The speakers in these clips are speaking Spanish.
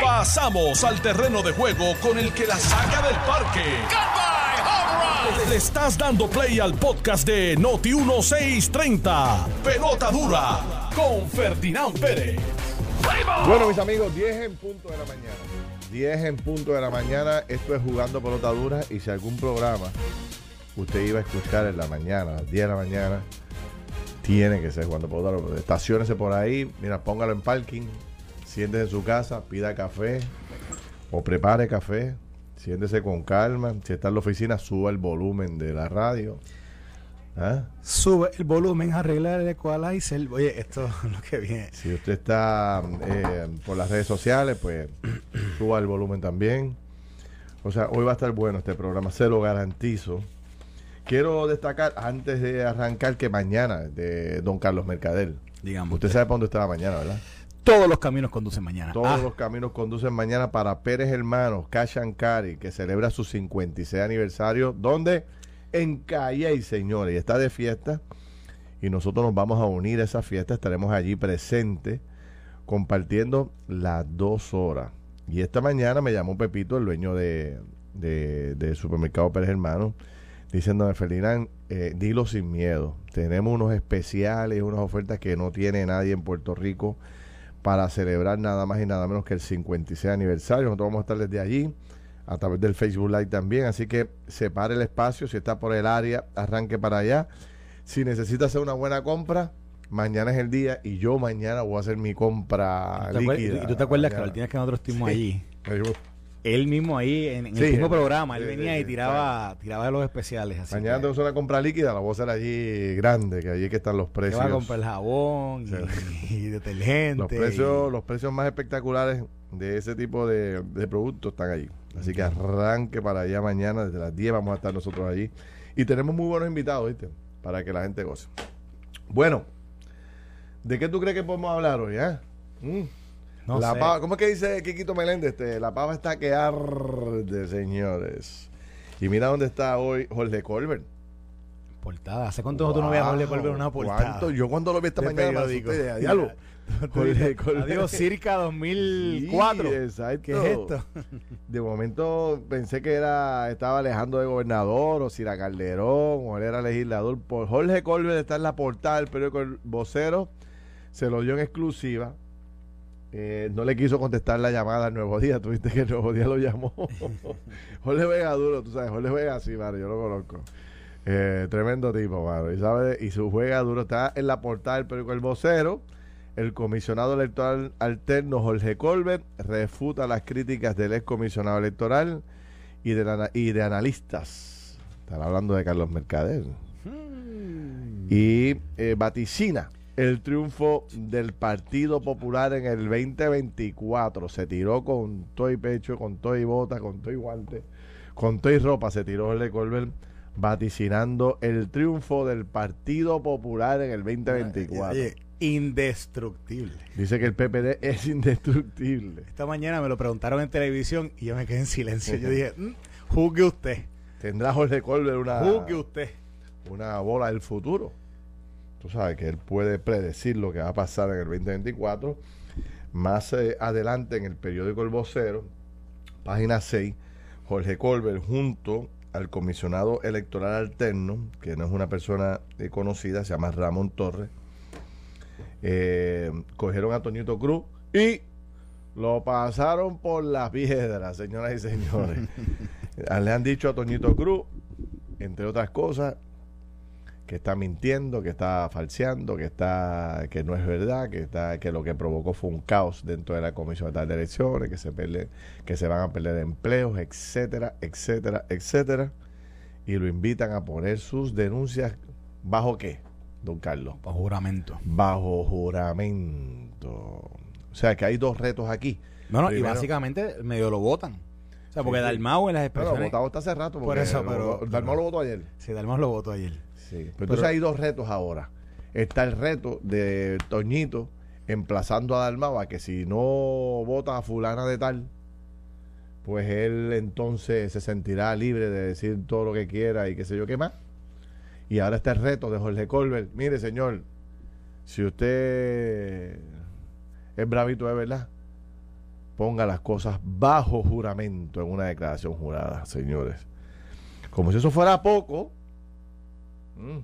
Pasamos al terreno de juego con el que la saca del parque. Le estás dando play al podcast de Noti 1630. Pelota dura con Ferdinand Pérez. Bueno, mis amigos, 10 en punto de la mañana. 10 en punto de la mañana. Esto es Jugando Pelota Dura. Y si algún programa usted iba a escuchar en la mañana, a las 10 de la mañana, tiene que ser Jugando Pelota Dura. Estaciónese por ahí. Mira, póngalo en parking. Siéntese en su casa, pida café o prepare café. Siéntese con calma. Si está en la oficina, suba el volumen de la radio. ¿Ah? Sube el volumen, arreglar el equalizer. Oye, esto es lo que viene. Si usted está eh, por las redes sociales, pues suba el volumen también. O sea, hoy va a estar bueno este programa, se lo garantizo. Quiero destacar, antes de arrancar, que mañana, de Don Carlos Mercader. Digamos. Usted sabe para dónde estaba mañana, ¿verdad? Todos los caminos conducen mañana. Todos Ah, los caminos conducen mañana para Pérez Hermanos, Carry, que celebra su 56 aniversario. ¿Dónde? En Calle, señores. Y está de fiesta. Y nosotros nos vamos a unir a esa fiesta. Estaremos allí presentes, compartiendo las dos horas. Y esta mañana me llamó Pepito, el dueño de, de, de Supermercado Pérez Hermanos, diciéndome, Ferdinand, eh, dilo sin miedo. Tenemos unos especiales, unas ofertas que no tiene nadie en Puerto Rico para celebrar nada más y nada menos que el 56 aniversario. Nosotros vamos a estar desde allí, a través del Facebook Live también. Así que separe el espacio. Si está por el área, arranque para allá. Si necesita hacer una buena compra, mañana es el día y yo mañana voy a hacer mi compra ¿tú te acuer- líquida. y tú te acuerdas que la Mañana. última vez que nosotros estuvimos allí, Yo- él mismo ahí en, en Sí, el mismo él- programa, él sí, venía sí, y tiraba, tiraba los especiales. Así Mañana que, que hacer una compra líquida, la voy a hacer allí grande, que allí es que están los que precios. va a comprar jabón y, y detergente. Los precios, los precios más espectaculares de ese tipo de, de productos están allí. Así que arranque para allá mañana, desde las 10 vamos a estar nosotros allí. Y tenemos muy buenos invitados, ¿viste? Para que la gente goce. Bueno, ¿de qué tú crees que podemos hablar hoy, eh? Mm. No la sé. pava- ¿Cómo es que dice Quiquito Meléndez? Este, la pava está que arde, señores. Y mira dónde está hoy Jorge Colbert. Portada. ¿Hace cuánto tú no veías a Jorge Colbert en una portada? ¿Cuánto? Yo cuando lo vi esta de mañana me asusté, "Diablo". Jorge Colbert. Adiós, circa 2004. Sí, exacto. ¿Qué es esto? De momento pensé que era estaba Alejandro de gobernador o Cira Calderón o él era legislador. Jorge Colbert está en la portada del periódico El Vocero. Se lo dio en exclusiva. Eh, no le quiso contestar la llamada al Nuevo Día. Tuviste que el Nuevo Día lo llamó. Jorge Vega duro, tú sabes. Jorge Vega, sí, mano, yo lo conozco. Eh, tremendo tipo, mano. Y, sabe, y su juega duro está en la portada del periódico El Vocero. El comisionado electoral alterno Jorge Colbert refuta las críticas del ex comisionado electoral y de, la- y de analistas. Están hablando de Carlos Mercader. Y eh, vaticina el triunfo del Partido Popular en el 2024. Se tiró con todo y pecho, con todo y bota, con todo y guante, con todo y ropa. Se tiró Jorge Colbert vaticinando el triunfo del Partido Popular en el 2024. Oye, indestructible. Dice que el PPD es indestructible. Esta mañana me lo preguntaron en televisión y yo me quedé en silencio. Yo dije, "Mm, juzgue usted, Tendrá Jorge Colbert una, juzgue usted. una bola del futuro. Tú sabes que él puede predecir lo que va a pasar en el 2024. Más eh, adelante en el periódico El Vocero, página 6, Jorge Colbert junto al comisionado electoral alterno, que no es una persona eh, conocida, se llama Ramón Torres, eh, cogieron a Toñito Cruz y lo pasaron por las piedras, señoras y señores. Le han dicho a Toñito Cruz, entre otras cosas, que está mintiendo, que está falseando, que está que no es verdad, que está que lo que provocó fue un caos dentro de la Comisión de Elecciones, que se pierde- que se van a perder empleos, etcétera, etcétera, etcétera, y lo invitan a poner sus denuncias bajo qué, don Carlos, Por juramento. bajo juramento. O sea que hay dos retos aquí. No, no, y básicamente medio lo votan. O sea, porque Sí. Dalmau en las expresiones... votado está hace rato. Por eso, pero- Dalmau lo votó ayer. Sí, Dalmau lo votó ayer. Sí, pero, Pero- entonces hay dos retos ahora. Está el reto de Toñito emplazando a Dalmau a que si no vota a fulana de tal, pues él entonces se sentirá libre de decir todo lo que quiera y qué sé yo qué más. Y ahora está el reto de Jorge Colbert. Mire, señor, si usted es bravito de verdad, ponga las cosas bajo juramento en una declaración jurada, señores. Como si eso fuera poco. Mm,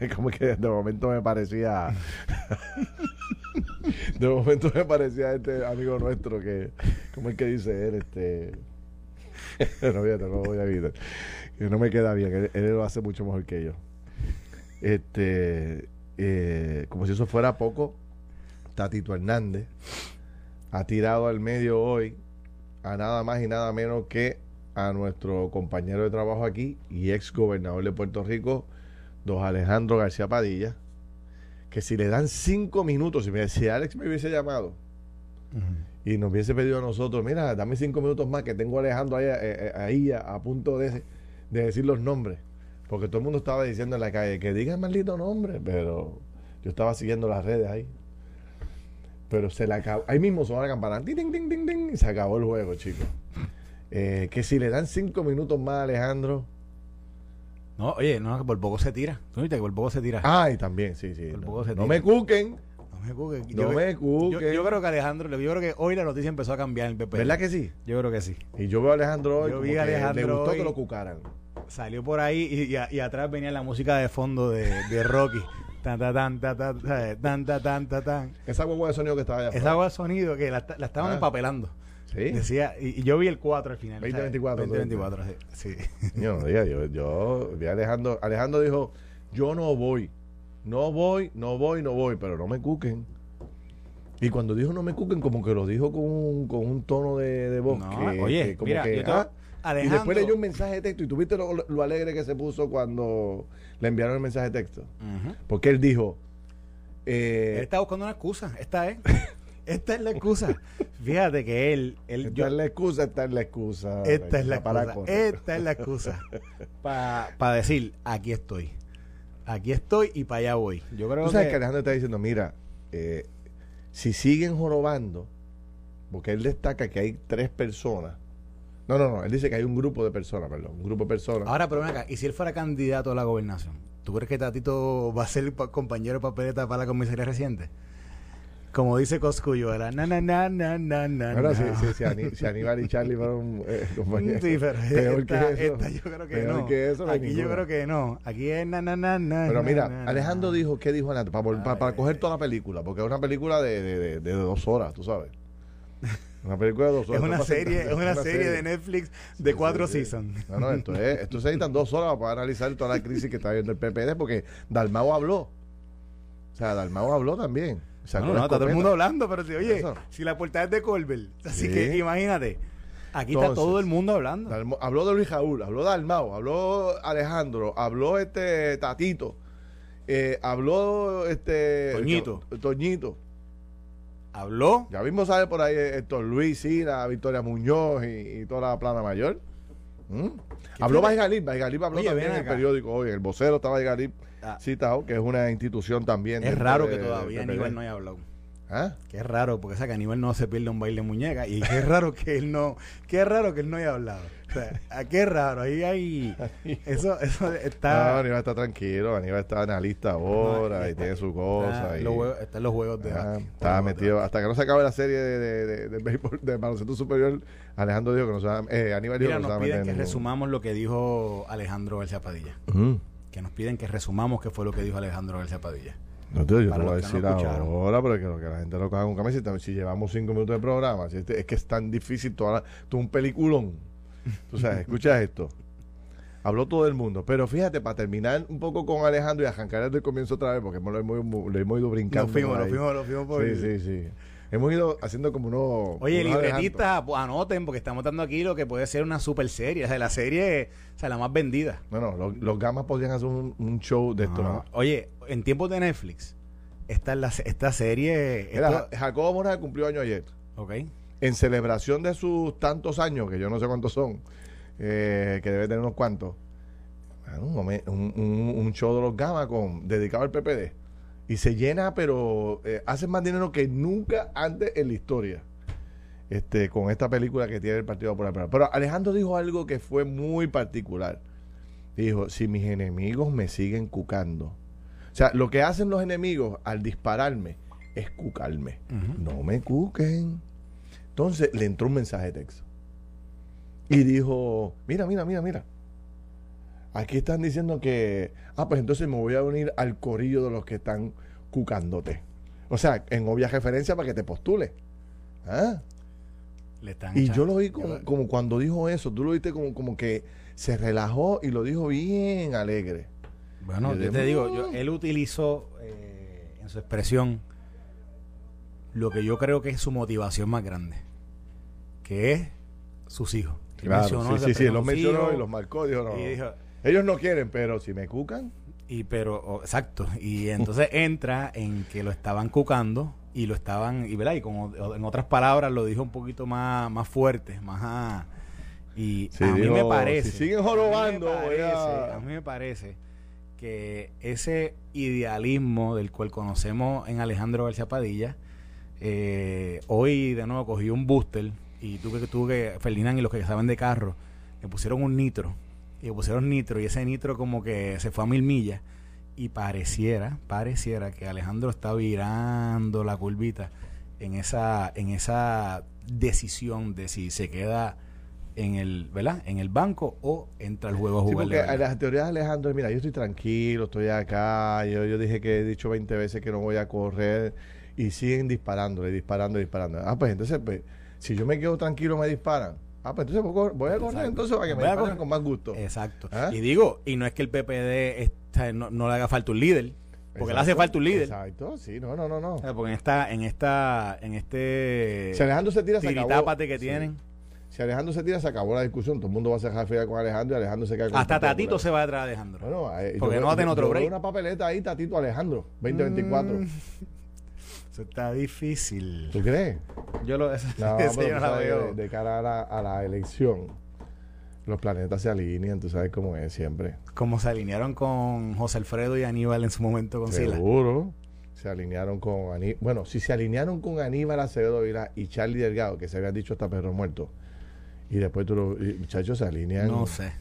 Como que de momento me parecía. de momento me parecía este amigo nuestro que. ¿Cómo es que dice él? Este. no, voy a evitar. Que no me queda bien. Él, él lo hace mucho mejor que yo. Este. eh, como si eso fuera poco, Tatito Hernández ha tirado al medio hoy a nada más y nada menos que a nuestro compañero de trabajo aquí y ex gobernador de Puerto Rico, don Alejandro García Padilla, que si le dan cinco minutos, si, me, si Alex me hubiese llamado y nos hubiese pedido a nosotros, mira, dame cinco minutos más que tengo a Alejandro ahí, eh, eh, ahí a, a punto de, de decir los nombres, porque todo el mundo estaba diciendo en la calle que diga el maldito nombre, pero yo estaba siguiendo las redes ahí. Pero se le acabó. Ahí mismo sonó la campana. Ting, ting, ting, y se acabó el juego, chicos. Eh, que si le dan cinco minutos más a Alejandro. No, oye, no, que por poco se tira. ¿Tú viste que por poco se tira? Ay, también, sí, sí. Por No, poco se no tira. me cuquen. no me cuque. No Yo- me cuquen. yo creo que Alejandro, yo creo que hoy la noticia empezó a cambiar en el PP. ¿Verdad que sí? Yo creo que sí. Y yo veo a Alejandro hoy. Yo como vi a que Alejandro Le gustó hoy. que lo cucaran. Salió por ahí y, y a- y atrás venía la música de fondo de, de Rocky. Tan, tan, tan, tan, tan, tan, tan, tan. Esa huevo de sonido que estaba allá. Esa agua de sonido que la, la estaban Ah. empapelando. Sí. Decía, y, y yo vi el 4 al final. 2024, 2024, sí. sí. Yo no diga, yo, yo vi a Alejandro. Alejandro dijo: Yo no voy. No voy, no voy, no voy, pero no me cuquen. Y cuando dijo no me cuquen, como que lo dijo con un, con un tono de, de voz. No, que- oye, que como mira, que, yo te- ah, y Alejandro- después leyó un mensaje de texto. Y tuviste lo, lo alegre que se puso cuando le enviaron el mensaje de texto. Porque él dijo: eh, Él está buscando una excusa. Esta es. Esta es la excusa. Fíjate que él, él Esta yo- es la excusa, esta es la excusa. esta es la excusa. Esta es la excusa. Para decir, aquí estoy. Aquí estoy y para allá voy. Yo creo Tú sabes que que. Alejandro está diciendo, mira, eh, si siguen jorobando, porque él destaca que hay tres personas. No, no, no, él dice que hay un grupo de personas, perdón, un grupo de personas. Ahora, pero ven acá, ¿y si él fuera candidato a la gobernación? ¿Tú crees que Tatito va a ser pa- compañero de papeleta para la comisaría reciente? Como dice Coscuyuela, na na na na na na. Ahora, na. si, si, si, Aníbal y Charlie fueron eh, compañeros. Sí, pero Peor esta, que eso. esta yo creo que Peor no. que eso no hay Aquí yo creo que no. Aquí es na na na na. Pero mira, na, na. Alejandro dijo, ¿qué dijo Alejandro? Para, para, para coger toda la película, porque es una película de, de, de, de dos horas, tú sabes. Una película de dos horas. Es una serie, es una serie de Netflix de Sí, cuatro sí, sí. seasons. No, no, esto es, esto se necesitan dos horas para analizar toda la crisis que está viendo el PPD, porque Dalmao habló. O sea, Dalmao habló también. No, está todo el mundo hablando, pero si, oye, Eso. si la portada es de Colbert, así Sí. que imagínate, aquí está todo el mundo hablando. Habló de Luis Jaúl, habló de Dalmao, habló Alejandro, habló este Tatito, eh, habló este Toñito. To- Toñito. Habló, Ya mismo sale por ahí Héctor Luis, Sina, Victoria Muñoz y, y toda la plana mayor. ¿Mm? Habló Baigalip, Baigalip habló Oye, también en el periódico hoy, el vocero está Baigalip Ah. citado, que es una institución también. es raro de- que todavía de- de- Aníbal no haya hablado. ¿Ah? Es raro, porque esa que Aníbal no se pierde un baile de muñeca. Y qué raro que él no, qué raro que él no haya hablado. O sea, ah, qué raro, ahí hay. Eso, eso No, está. Aníbal está tranquilo, Aníbal está analista ahora No, y está- tiene su está cosa. y- los están los juegos de. Ah, estaba metido, hasta que no se acabe la serie de, de, de, de béisbol- de baloncesto superior, Alejandro dijo que no se va, eh, Aníbal dijo Mira, que no nos piden en que ningún- resumamos lo que dijo Alejandro García Padilla. Ujú. Que nos piden que resumamos qué fue lo que dijo Alejandro García Padilla. No, tío, yo te voy a no decir escucharon. ahora, pero que, que la gente lo coja con cabeza. Si, llevamos cinco minutos de programa, si este- es que es tan difícil, toda la- todo un peliculón. Tú sabes, escucha esto. Habló todo el mundo. Pero fíjate, para terminar un poco con Alejandro y arrancar desde el comienzo otra vez, porque hemos- lo hemos, lo hemos ido brincando. Nos fuimos, nos fuimos, nos fuimos por Sí, sí, sí. Hemos ido haciendo como unos. Oye, unos libretistas, pues, anoten, porque estamos dando aquí lo que puede ser una super serie. O sea, la serie, o sea, la más vendida. No, no, los, los gamas podrían hacer un, un show de esto. Ah, ¿no? Oye, en tiempos de Netflix, esta, es la, esta serie. Esto- Ja- Jacobo Mora cumplió año ayer. ok. En celebración de sus tantos años, que yo no sé cuántos son, eh, que debe tener unos cuantos, un, un- un- show de los gamas con, dedicado al PPD. Y se llena, pero eh, hacen más dinero que nunca antes en la historia. Este, con esta película que tiene el Partido Popular. Pero Alejandro dijo algo que fue muy particular. Dijo, si mis enemigos me siguen cucando. O sea, lo que hacen los enemigos al dispararme es cucarme. No me cuquen. Entonces le entró un mensaje de texto. Y dijo, mira, mira, mira, mira. Aquí están diciendo que, ah, pues entonces me voy a unir al corillo de los que están cucándote. O sea, en obvia referencia para que te postule. ¿Ah? Le están Y yo lo vi como, como cuando dijo eso, tú lo viste como, como que se relajó y lo dijo bien alegre. Bueno, Yo te digo, yo- él utilizó eh, en su expresión lo que yo creo que es su motivación más grande, que es sus hijos. Él mencionó sí, sí, sí, los mencionó y los marcó. Dijo, no, y no. dijo, ellos no quieren, pero si me cucan, y pero, oh, exacto, y entonces entra en que lo estaban cucando y lo estaban, y verdad, y como en otras palabras lo dijo un poquito más, más fuerte, más a- y Sí, a mí dijo, me parece, "Si siguen a mí me jorobando, parece, a-". a mí me parece que ese idealismo del cual conocemos en Alejandro García Padilla, eh, hoy de nuevo cogí un booster y tuve que, tuve que, Ferdinand y los que saben de carro, le pusieron un nitro y le pusieron nitro y ese nitro como que se fue a mil millas y pareciera, pareciera que Alejandro está virando la curvita en esa, en esa decisión de si se queda en el, ¿verdad? En el banco o entra al juego a Sí, jugar. porque a las teorías de Alejandro, mira, yo estoy tranquilo, estoy acá, yo, yo dije que he dicho 20 veces que no voy a correr y siguen disparándole, disparando, disparando. Ah, pues entonces, pues, si yo me quedo tranquilo me disparan. Ah, pues entonces voy a correr- Exacto. entonces para que me disparen con más gusto. Exacto. ¿Ah? Y digo, y no es que el PPD está- no, no le haga falta un líder, porque le hace falta un líder. Exacto, sí, no, no, no, no. O sea, Porque en esta, en esta, en este Si Alejandro se tira, se acabó. que Sí. tienen, Si Alejandro se tira, se acabó la discusión. Todo el mundo va a cerrar fila con Alejandro y Alejandro se queda con hasta Tatito Popular. se va detrás de Alejandro. Bueno, eh, Porque yo no va a tener otro yo break. una papeleta ahí, Tatito Alejandro, 2024. Mm, Eso está difícil. ¿Tú crees? Yo lo, eso, No, eso pero yo tú no la sabes, veo. de, de cara a la, a la elección, los planetas se alinean, tú sabes cómo es siempre. Como se alinearon con José Alfredo y Aníbal en su momento con Sila. Seguro. Se alinearon con Aníbal. Bueno, si se alinearon con Aníbal Acevedo Vila y Charlie Delgado, que se habían dicho hasta perro muerto, y después tú lo- y, muchachos se alinean. No sé.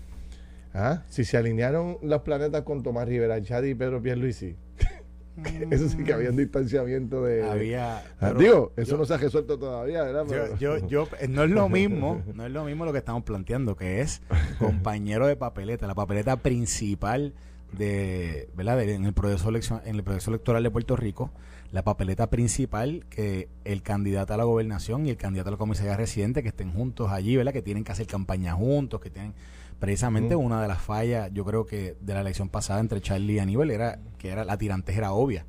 ¿Ah? Si se alinearon los planetas con Tomás Rivera, Chadi y Pedro Pierluisi, eso sí que había un distanciamiento de. Había. Ah, digo, eso yo- no se ha resuelto todavía, ¿verdad? Pero- Yo, yo, yo, eh, no es lo mismo, no es lo mismo lo que estamos planteando, que es compañero de papeleta, la papeleta principal de, ¿verdad? De- en el proceso elección, en el proceso electoral de Puerto Rico, la papeleta principal que el candidato a la gobernación y el candidato a la comisaría residente que estén juntos allí, ¿verdad? Que tienen que hacer campaña juntos, que tienen precisamente Mm. una de las fallas, yo creo que de la elección pasada entre Charlie y Aníbal era que era la tirantez era obvia.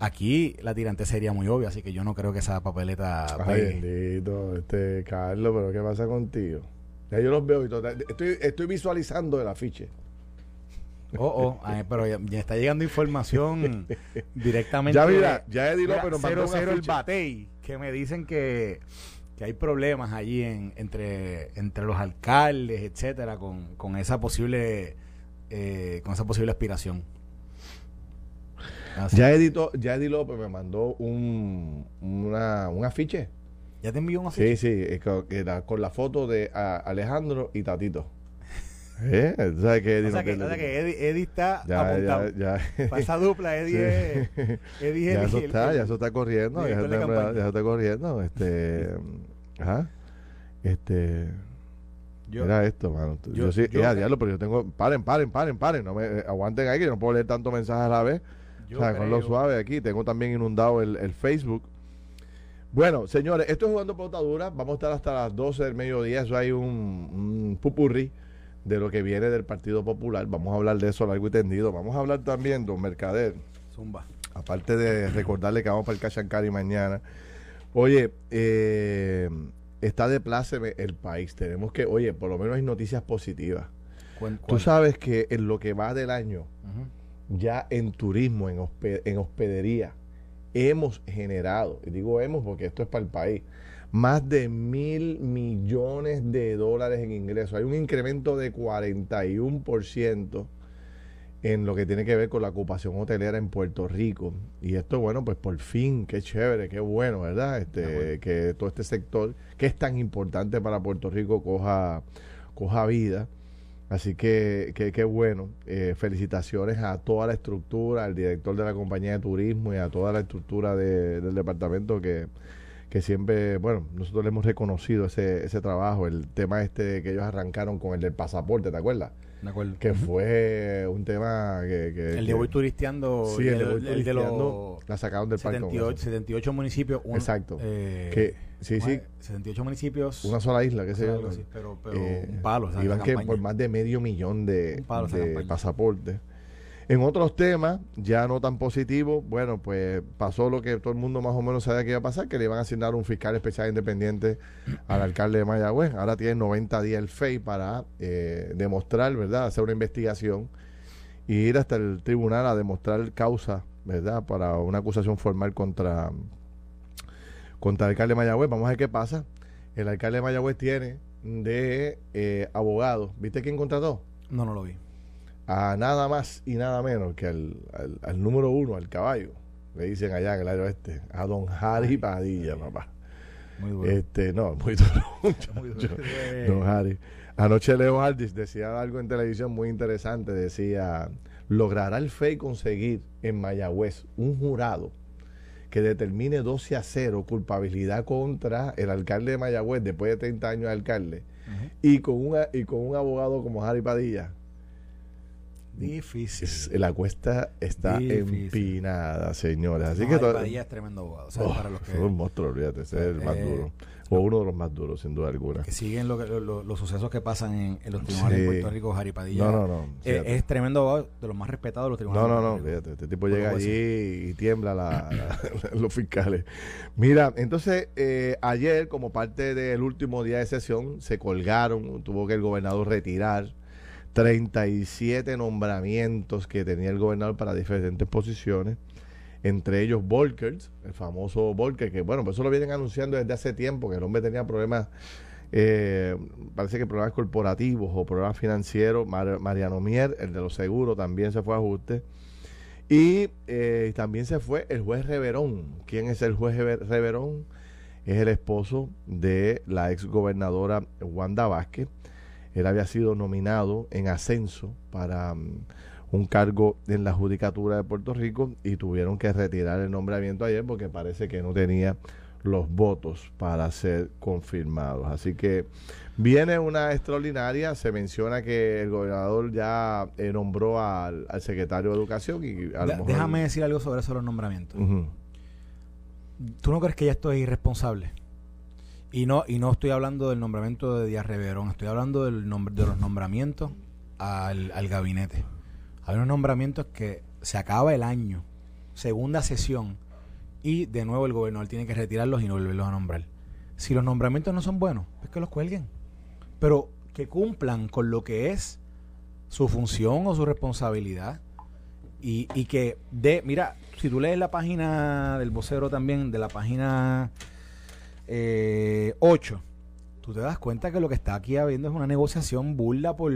Aquí la tirantez sería muy obvia, así que yo no creo que esa papeleta Ay, pegue. bendito, este, Carlos, pero ¿qué pasa contigo? Ya yo los veo y todo. Estoy, estoy visualizando el afiche. Oh, oh, ay, pero ya, ya está llegando información directamente. Ya mira, ya Eddie López nos mandó un 0-0 el. Batey, que me dicen que, que hay problemas allí en, entre, entre los alcaldes, etcétera, con, con esa posible eh, con esa posible aspiración. Así. Ya Eddie, ya Eddie López me mandó un, una, un afiche. ¿Ya te envió un Sí, afiche? sí, es co- que era con la foto de a- Alejandro y Tatito. ¿Eh? ¿Tú sabes que Eddie o sea no que, o sea que Eddie, Eddie está ya, apuntado. ya, ya. Para esa dupla, Eddie Sí. es... Eddie es ya eso el- está, el- ya eso está corriendo, ya eso está, ya eso está corriendo. Este, ajá. Este, yo- Mira esto, mano. Yo, yo- sí, yo- ya, diablo, pero yo tengo. Paren, paren, paren, paren. No me, eh, aguanten ahí que yo no puedo leer tanto mensaje a la vez. o sea, con lo suave aquí. Tengo también inundado el, el Facebook. Bueno, señores, esto es jugando pelotadura. Vamos a estar hasta las 12 del mediodía. Eso hay un, un pupurrí de lo que viene del Partido Popular. Vamos a hablar de eso largo y tendido. Vamos a hablar también, don Mercader, Zumba. aparte de recordarle que vamos para el Cachancari mañana. Oye, eh, está de pláceme el país. Tenemos que, oye, por lo menos hay noticias positivas. ¿Cuál- Tú sabes que en lo que va del año, ya en turismo, en, en hospedería, hemos generado, y digo hemos porque esto es para el país, más de mil millones de dólares en ingresos. Hay un incremento de 41% en lo que tiene que ver con la ocupación hotelera en Puerto Rico. Y esto, bueno, pues por fin, qué chévere, qué bueno, ¿verdad? Este, que todo este sector, que es tan importante para Puerto Rico, coja, coja vida. Así que que- qué bueno. Eh, felicitaciones a toda la estructura, al director de la compañía de turismo y a toda la estructura de- del departamento que, que siempre, bueno, nosotros le hemos reconocido ese, ese trabajo, el tema este que ellos arrancaron con el del pasaporte, ¿te acuerdas? De acuerdo. Que fue un tema que... que- el de voy turisteando. Sí, el de el los la sacaron del parque. con 78, eso. 78 municipios. un- Exacto. eh, Que- sí, ¿cómo sí. es? 78 municipios. Una sola isla, qué sé yo. pero, pero Eh, un palo. iban que por más de medio millón de, de pasaportes. En otros temas, ya no tan positivos, bueno, pues pasó lo que todo el mundo más o menos sabía que iba a pasar, que le iban a asignar un fiscal especial independiente al alcalde de Mayagüez. Ahora tiene 90 días el FEI para eh, demostrar, ¿verdad?, hacer una investigación y ir hasta el tribunal a demostrar causa, ¿verdad?, para una acusación formal contra, contra el alcalde de Mayagüez. Vamos a ver qué pasa. El alcalde de Mayagüez tiene de eh, abogado. ¿Viste quién contrató? No, no lo vi. A nada más y nada menos que al, al- al número uno, al caballo. Le dicen allá en el área oeste. A don Harry Padilla, papá. Muy duro. Este, no, muy duro. Muy duro. Yo- Don Harry. Anoche Leo Aldis decía algo en televisión muy interesante. Decía, logrará el FEI conseguir en Mayagüez un jurado que determine 12 a 0 culpabilidad contra el alcalde de Mayagüez después de 30 años de alcalde y con, una, y con un abogado como Harry Padilla. Difícil. Es- la cuesta está Difícil. empinada, señores. Así No, que todo- es tremendo abogado. Oh, para los que, es un monstruo, olvídate, ese es el más Eh, duro. O uno de los más duros, sin duda alguna. que siguen lo lo- lo- los sucesos que pasan en, en los tribunales Sí. de Puerto Rico. Harry Padilla No, no, no. eh, es tremendo abogado, de los más respetados de los tribunales. No, no, no, fíjate, este tipo llega pues allí y tiembla la- la- los fiscales. Mira, entonces eh, ayer, como parte del último día de sesión, se colgaron, tuvo que el gobernador retirar 37 nombramientos que tenía el gobernador para diferentes posiciones, entre ellos Volkers, el famoso Volker, que bueno, pues eso lo vienen anunciando desde hace tiempo, que el hombre tenía problemas eh, parece que problemas corporativos o problemas financieros. Mar- Mariano Mier, el de los seguros, también se fue a ajuste. Y eh, también se fue el juez Reverón. ¿Quién es el juez Rever- Reverón? Es el esposo de la ex gobernadora Wanda Vázquez. Él había sido nominado en ascenso para mm, un cargo en la Judicatura de Puerto Rico y tuvieron que retirar el nombramiento ayer porque parece que no tenía los votos para ser confirmados. Así que viene una extraordinaria. Se menciona que el gobernador ya eh, nombró al, al secretario de Educación y a lo De- mejor- Déjame decir algo sobre eso de los nombramientos. Ujú. ¿Tú no crees que ya esto es irresponsable? Y no, y no estoy hablando del nombramiento de Díaz Reverón, estoy hablando del nombre, de los nombramientos al, al gabinete. Hay unos nombramientos que se acaba el año, segunda sesión, y de nuevo el gobernador tiene que retirarlos y no volverlos a nombrar. Si los nombramientos no son buenos, es que los cuelguen. Pero que cumplan con lo que es su función o su responsabilidad. Y, y que de, mira, si tú lees la página del vocero también, de la página eh, 8, tú te das cuenta que lo que está aquí habiendo es una negociación burla por,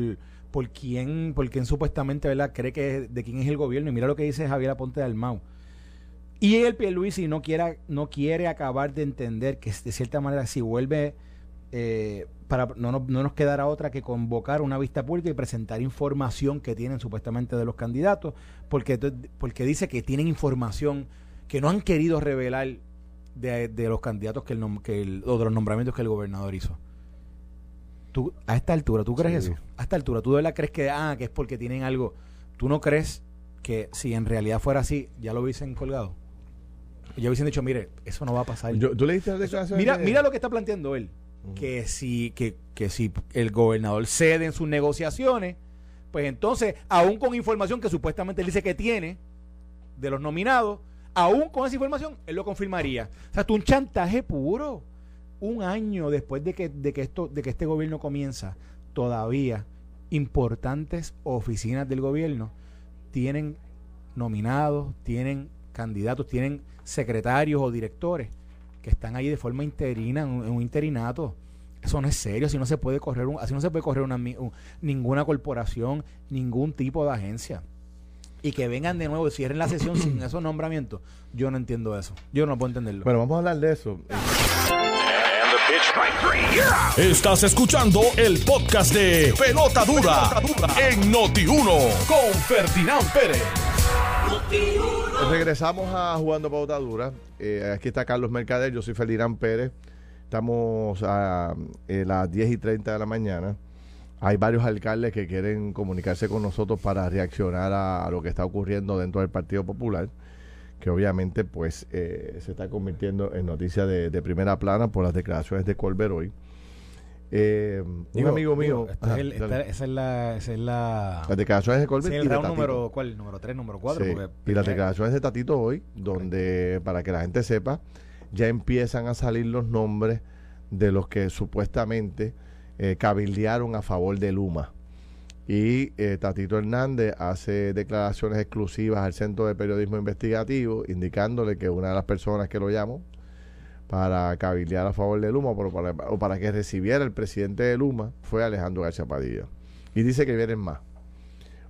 por quién, por quién supuestamente ¿verdad? cree que es- de quién es el gobierno. Y mira lo que dice Javier Aponte de Almau. Y el Pierluisi no quiere, no quiere acabar de entender que de cierta manera si vuelve eh, para no, nos- no nos quedará otra que convocar una vista pública y presentar información que tienen supuestamente de los candidatos, porque, porque dice que tienen información que no han querido revelar de, de los candidatos que el, nom- que el- o de los nombramientos que el gobernador hizo. Tú, a esta altura, ¿tú crees Sí. eso? A esta altura, ¿tú de verdad crees que, ah, que es porque tienen algo? ¿Tú no crees que si en realidad fuera así, ya lo hubiesen colgado? Ya hubiesen dicho, mire, eso no va a pasar. Yo- ¿Tú leíste la declaración? Mira, de- mira lo que está planteando él. Que si, que, que si el gobernador cede en sus negociaciones, pues entonces, aún con información que supuestamente él dice que tiene de los nominados, aún con esa información, él lo confirmaría. O sea, tú un chantaje puro. Un año después de que, de que esto, de que este gobierno comienza, todavía importantes oficinas del gobierno tienen nominados, tienen candidatos, tienen secretarios o directores que están ahí de forma interina, en un, interinato. Eso no es serio, así no se puede correr, un- así no se puede correr una, ninguna corporación, ningún tipo de agencia. Y que vengan de nuevo y cierren la sesión sin esos nombramientos. Yo no entiendo eso. Yo no puedo entenderlo. Bueno, vamos a hablar de eso. Estás escuchando el podcast de Pelota Dura, en Noti1 con Ferdinand Pérez. Regresamos a Jugando Pauta Dura. eh, aquí está Carlos Mercader, yo soy Felirán Pérez. Estamos a eh, las 10 y 30 de la mañana. Hay varios alcaldes que quieren comunicarse con nosotros para reaccionar a, lo que está ocurriendo dentro del Partido Popular, que obviamente pues eh, se está convirtiendo en noticia de, primera plana por las declaraciones de Colbert hoy. Eh, un amigo mío. esa, es la, esa es la. Las declaraciones de Colbert. el número, ¿cuál? ¿Número 3, número 4? y las declaraciones de Tatito hoy, donde, para que la gente sepa, ya empiezan a salir los nombres de los que supuestamente eh, cabildearon a favor de Luma. Y eh, Tatito Hernández hace declaraciones exclusivas al Centro de Periodismo Investigativo, indicándole que una de las personas que lo llamó para cabildear a favor de Luma o para, que recibiera el presidente de Luma fue Alejandro García Padilla. Y dice que vienen más.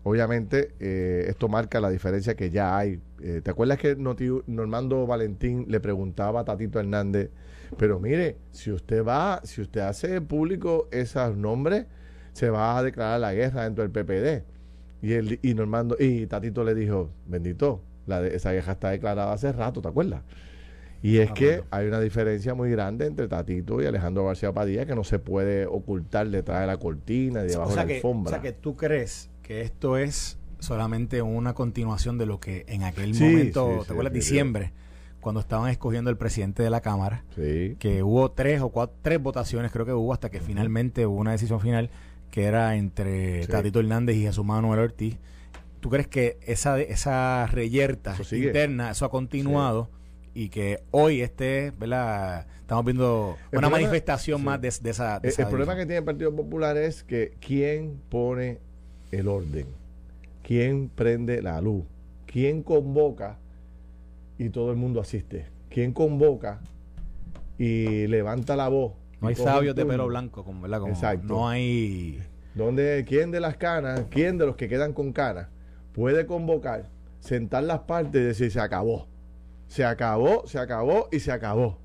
Obviamente, eh, esto marca la diferencia que ya hay. ¿Te acuerdas que Normando Valentín le preguntaba a Tatito Hernández pero mire, si usted va, si usted hace público esos nombres, se va a declarar la guerra dentro del PPD. Y, el, y Normando, y Tatito le dijo, bendito, la de, esa guerra está declarada hace rato, ¿te acuerdas? Y es ah, que hay una diferencia muy grande entre Tatito y Alejandro García Padilla que no se puede ocultar detrás de la cortina y debajo de la alfombra. O sea que tú crees que esto es solamente una continuación de lo que en aquel momento, ¿te acuerdas? Diciembre cuando estaban escogiendo el presidente de la Cámara, que hubo tres o cuatro, tres votaciones, creo que hubo, hasta que finalmente hubo una decisión final que era entre Tatito Hernández y Jesús Manuel Ortiz. ¿Tú crees que esa, esa reyerta interna, eso ha continuado? y que hoy este, ¿verdad? Estamos viendo una manifestación más de, esa... el, el problema que tiene el Partido Popular es que quién pone el orden, quién prende la luz, quién convoca y todo el mundo asiste. ¿Quién convoca y levanta la voz? No hay sabios de pelo blanco, como, ¿verdad? Exacto. No hay... Donde, ¿Quién de las canas, quién de los que quedan con canas puede convocar, sentar las partes y decir se acabó? Se acabó, se acabó y se acabó.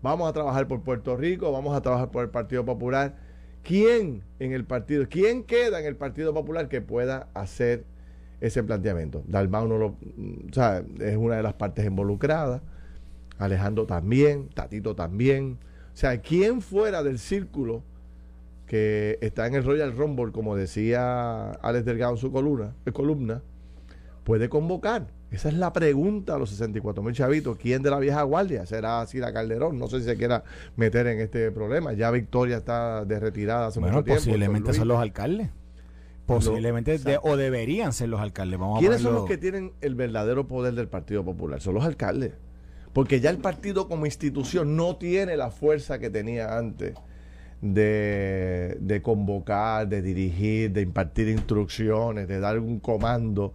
Vamos a trabajar por Puerto Rico, vamos a trabajar por el Partido Popular. ¿Quién en el partido, quién queda en el Partido Popular que pueda hacer ese planteamiento. Dalmau no lo, o sea, es una de las partes involucradas. Alejandro también, Tatito también. O sea, ¿quién fuera del círculo que está en el Royal Rumble, como decía Alex Delgado en su columna, columna puede convocar? Esa es la pregunta a los 64 mil chavitos. ¿Quién de la vieja guardia? ¿Será la Calderón? No sé si se quiera meter en este problema. Ya Victoria está de retirada hace mucho tiempo. Posiblemente son los alcaldes. Posiblemente o deberían ser los alcaldes. Vamos ¿Quiénes son los que tienen el verdadero poder del Partido Popular? Son los alcaldes. Porque ya el partido como institución no tiene la fuerza que tenía antes de, de convocar, de dirigir, de impartir instrucciones, de dar un comando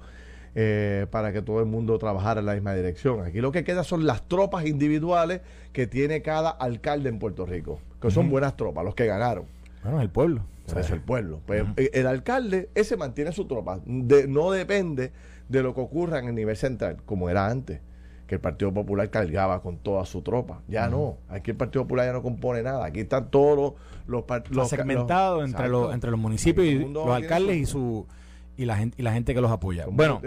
eh, para que todo el mundo trabajara en la misma dirección. Aquí lo que queda son las tropas individuales que tiene cada alcalde en Puerto Rico, que son buenas tropas, los que ganaron. Bueno, el pueblo. es el pueblo. Pues, eh, El alcalde, ese mantiene su tropa. no depende de lo que ocurra en el nivel central, como era antes, que el Partido Popular cargaba con toda su tropa. Ya no. Aquí el Partido Popular ya no compone nada. Aquí están todos los, los, segmentados entre, los, entre los municipios y los alcaldes y su y la gente y la gente que los apoya. bueno,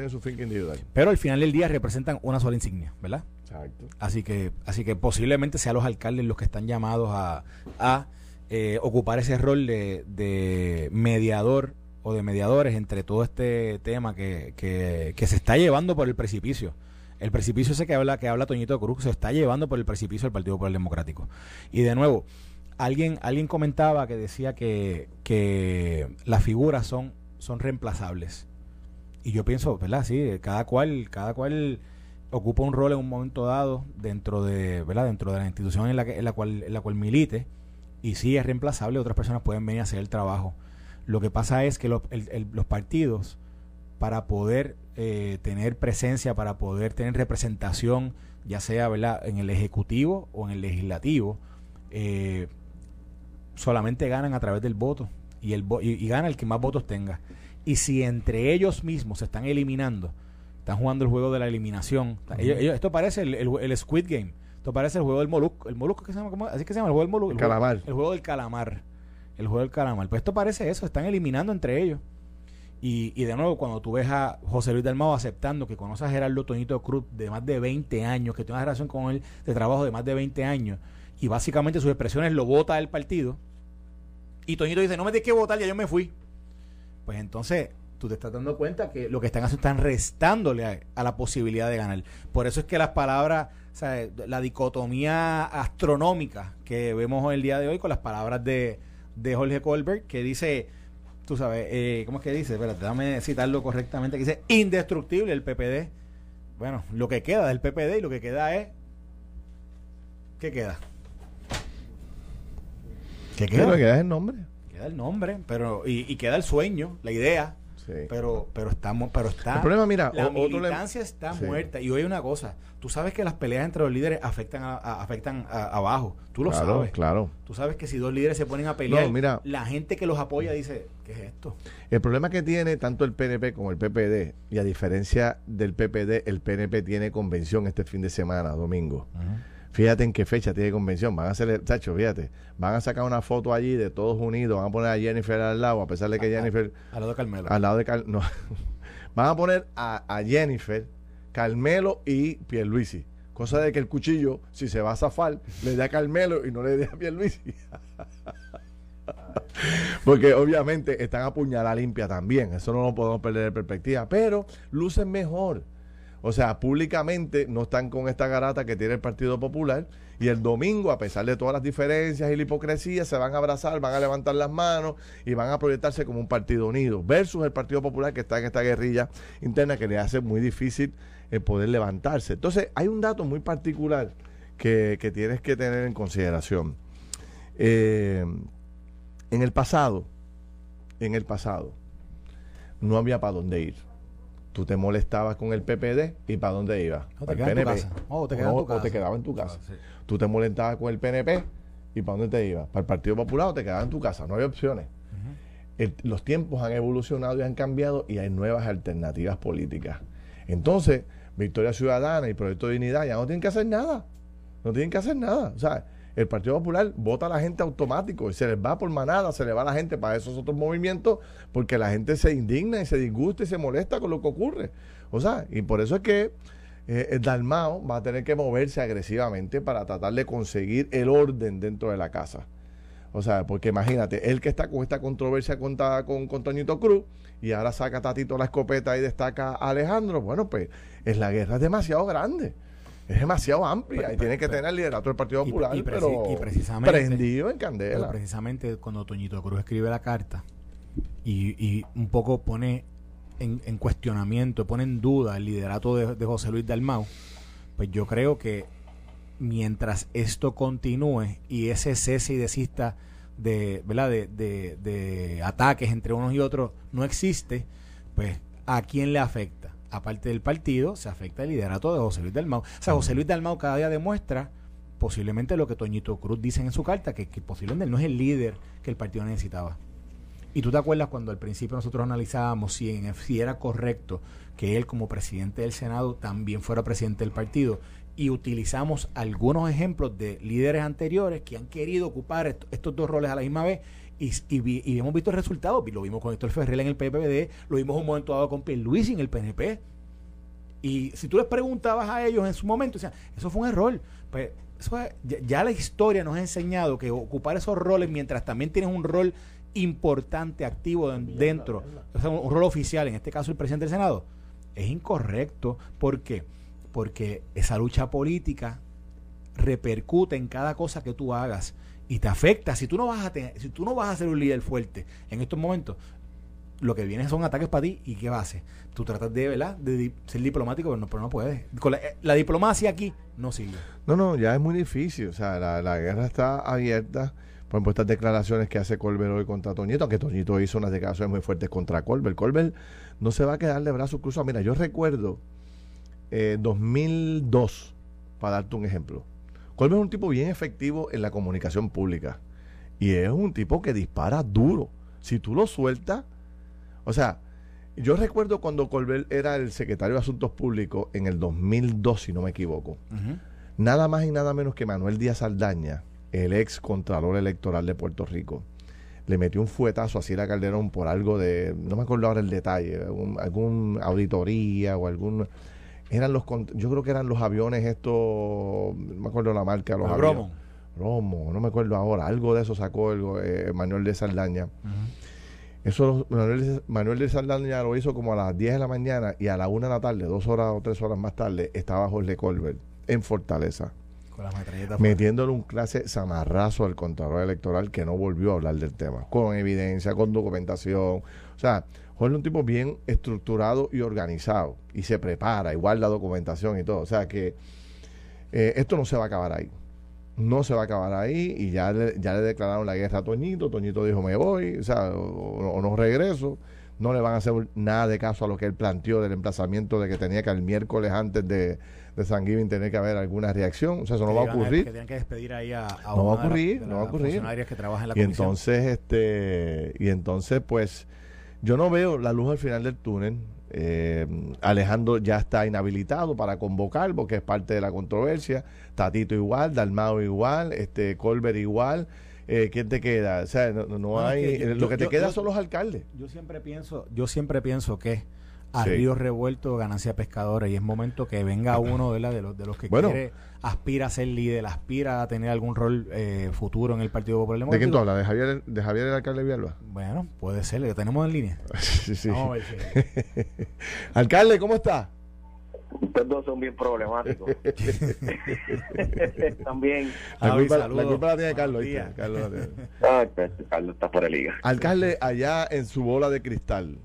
pero al final del día representan una sola insignia, ¿verdad? Exacto. Así que así que posiblemente sean los alcaldes los que están llamados a, a eh, ocupar ese rol de, mediador o de mediadores entre todo este tema que, que, se está llevando por el precipicio. El precipicio ese que habla, que habla Toñito Cruz se está llevando por el precipicio del Partido Popular Democrático. Y de nuevo, alguien, alguien comentaba que decía que, que las figuras son, son reemplazables. Y yo pienso, ¿verdad? Sí, cada cual, cada cual ocupa un rol en un momento dado dentro de, ¿verdad? Dentro de la institución en la, que, en la cual, en la cual milite y sí es reemplazable, otras personas pueden venir a hacer el trabajo. Lo que pasa es que los, los partidos, para poder eh, tener presencia, para poder tener representación, ya sea ¿verdad? en el Ejecutivo o en el Legislativo, eh, solamente ganan a través del voto y, el, y, gana el que más votos tenga. Y si entre ellos mismos se están eliminando, están jugando el juego de la eliminación, esto parece el, el Squid Game esto parece el juego del molusco. ¿El molusco que se llama? ¿cómo? ¿Así que se llama? El juego del molusco. El, calamar. el juego del calamar. El juego del calamar. Pues esto parece eso. Están eliminando entre ellos. Y, y de nuevo, cuando tú ves a José Luis Dalmao aceptando que conoce a Gerardo Toñito Cruz de más de 20 años, que tiene una relación con él de trabajo de más de 20 años, y básicamente sus expresiones lo vota el partido, y Toñito dice, no me tienes que votar, ya yo me fui. Pues entonces tú te estás dando cuenta que lo que están haciendo están restándole a, la posibilidad de ganar. Por eso es que las palabras, o sea, la dicotomía astronómica que vemos el día de hoy con las palabras de, de Jorge Colbert, que dice, tú sabes, eh, ¿cómo es que dice? Espérate, déjame citarlo correctamente, que dice, indestructible el PPD. Bueno, lo que queda del PPD y lo que queda es... ¿Qué queda? ¿Qué queda? Pero queda el nombre. Queda el nombre, pero y, y queda el sueño, la idea, Sí. Pero, pero estamos, pero está. El problema, mira, la militancia está sí. muerta. Y hoy una cosa. Tú sabes que las peleas entre los líderes afectan a, a afectan a, abajo. Tú lo claro, sabes. Claro. Tú sabes que si dos líderes se ponen a pelear, no, mira, la gente que los apoya dice, ¿qué es esto? El problema que tiene tanto el PNP como el PPD, y a diferencia del PPD, el PNP tiene convención este fin de semana, domingo. Uh -huh. Fíjate en qué fecha tiene convención. Van a hacer, chacho, fíjate. Van a sacar una foto allí de todos unidos. Van a poner a Jennifer al lado, a pesar de que a, Jennifer. Al lado de Carmelo. Al lado de Carmelo. No. Van a poner a, a, Jennifer, Carmelo y Pierluisi. Cosa de que el cuchillo, si se va a zafar, le dé a Carmelo y no le dé a Pierluisi. Porque obviamente están a puñalada limpia también. Eso no lo podemos perder de perspectiva. Pero lucen mejor. O sea, públicamente no están con esta garata que tiene el Partido Popular y el domingo, a pesar de todas las diferencias y la hipocresía, se van a abrazar, van a levantar las manos y van a proyectarse como un partido unido versus el Partido Popular que está en esta guerrilla interna que le hace muy difícil el poder levantarse. Entonces, hay un dato muy particular que, que tienes que tener en consideración. Eh, en el pasado, en el pasado, no había para dónde ir tú te molestabas con el PPD y para dónde ibas? No, te quedabas en tu casa. Oh, te quedabas no, te quedabas en tu casa. Ah, sí. Tú te molestabas con el PNP y para dónde te ibas? Para el Partido Popular o te quedabas en tu casa. No había opciones. Uh -huh. el, los tiempos han evolucionado y han cambiado y hay nuevas alternativas políticas. Entonces, Victoria Ciudadana y Proyecto de Dignidad ya no tienen que hacer nada. No tienen que hacer nada. O sea, el Partido Popular vota a la gente automático y se les va por manada, se les va a la gente para esos otros movimientos porque la gente se indigna y se disgusta y se molesta con lo que ocurre. O sea, y por eso es que eh, Dalmao va a tener que moverse agresivamente para tratar de conseguir el orden dentro de la casa. O sea, porque imagínate, él que está con esta controversia con, con, con Toñito Cruz y ahora saca Tatito la escopeta y destaca a Alejandro, bueno, pues es la guerra es demasiado grande es demasiado amplia pero, y tiene que pero, tener el liderato del Partido Popular, y, y, pero y precisamente, prendido en candela. Pero precisamente cuando Toñito Cruz escribe la carta y, un poco pone en, en, cuestionamiento, pone en duda el liderato de, de, José Luis Dalmau, pues yo creo que mientras esto continúe y ese cese y desista de, ¿verdad? De, de, de ataques entre unos y otros no existe, pues ¿a quién le afecta? Aparte del partido, se afecta el liderato de José Luis Dalmau. O sea, José Luis Dalmau cada día demuestra posiblemente lo que Toñito Cruz dice en su carta, que, que posiblemente no es el líder que el partido necesitaba. Y tú te acuerdas cuando al principio nosotros analizábamos si, en, si era correcto que él como presidente del Senado también fuera presidente del partido y utilizamos algunos ejemplos de líderes anteriores que han querido ocupar est estos dos roles a la misma vez y, y, y, hemos visto el resultado. Lo vimos con Héctor Ferrer en el PPD, lo vimos un momento dado con Luis en el PNP. Y si tú les preguntabas a ellos en su momento, decían, eso fue un error. Pues eso es, ya, ya, la historia nos ha enseñado que ocupar esos roles mientras también tienes un rol importante, activo dentro, o sea, un rol oficial, en este caso el presidente del Senado, es incorrecto. ¿Por qué? Porque esa lucha política repercute en cada cosa que tú hagas y te afecta. Si tú no vas a tener, si tú no vas a ser un líder fuerte en estos momentos, lo que viene son ataques para ti y qué vas a hacer. Tú tratas de, ¿verdad? de ser diplomático, pero no, pero no puedes. Eh, la, diplomacia aquí no sirve. No, no, ya es muy difícil. O sea, la, la guerra está abierta. Por estas declaraciones que hace Colbert hoy contra Toñito, aunque Toñito hizo unas declaraciones muy fuertes contra Colbert. Colbert no se va a quedar de brazos cruzados. Mira, yo recuerdo eh, 2002, para darte un ejemplo. Colbert es un tipo bien efectivo en la comunicación pública. Y es un tipo que dispara duro. Si tú lo sueltas, o sea, yo recuerdo cuando Colbert era el secretario de Asuntos Públicos en el 2002, si no me equivoco. Uh -huh. Nada más y nada menos que Manuel Díaz Aldaña, el ex contralor electoral de Puerto Rico, le metió un fuetazo así a Calderón por algo de, no me acuerdo ahora el detalle, algún, algún auditoría o algún eran los yo creo que eran los aviones estos no me acuerdo la marca los aviones. Romo. No me acuerdo ahora algo de eso sacó el eh, Manuel de Saldaña. Eso Manuel, Manuel, de Saldaña lo hizo como a las 10 de la mañana y a la 1 de la tarde dos horas o tres horas más tarde estaba Jorge Colbert en Fortaleza. Metiéndole un clase zamarrazo al contador electoral que no volvió a hablar del tema, con evidencia, con documentación. O sea, Jorge es un tipo bien estructurado y organizado y se prepara, igual la documentación y todo. O sea que eh, esto no se va a acabar ahí. No se va a acabar ahí y ya le, ya le declararon la guerra a Toñito. Toñito dijo me voy, o sea, o no regreso no le van a hacer nada de caso a lo que él planteó del emplazamiento de que tenía que el miércoles antes de, de San Giving tener que haber alguna reacción. O sea, eso no va a ocurrir. Que que despedir ahí a, no va a ocurrir, no va a ocurrir. que en la y entonces, este, y entonces, pues, yo no veo la luz al final del túnel. Eh, Alejandro ya está inhabilitado para convocar porque es parte de la controversia. Tatito igual, Dalmao igual, este Colbert igual eh, ¿quién te queda? O sea, no, hay. lo que te queda son los alcaldes. Yo siempre pienso, yo siempre pienso que a río revuelto ganancia pescadores y es momento que venga uno de los de los que quiere aspira a ser líder aspira a tener algún rol eh, futuro en el Partido Popular ¿de quién tú hablas? ¿de Javier, de Javier el alcalde de Villalba? bueno puede ser lo tenemos en línea sí, sí. alcalde ¿cómo está? Ustedes dos son bien problemáticos. También. La culpa, la culpa, la tiene Carlos. Carlos, ah, pues, Carlos está por el liga. Alcalde, allá en su bola de cristal,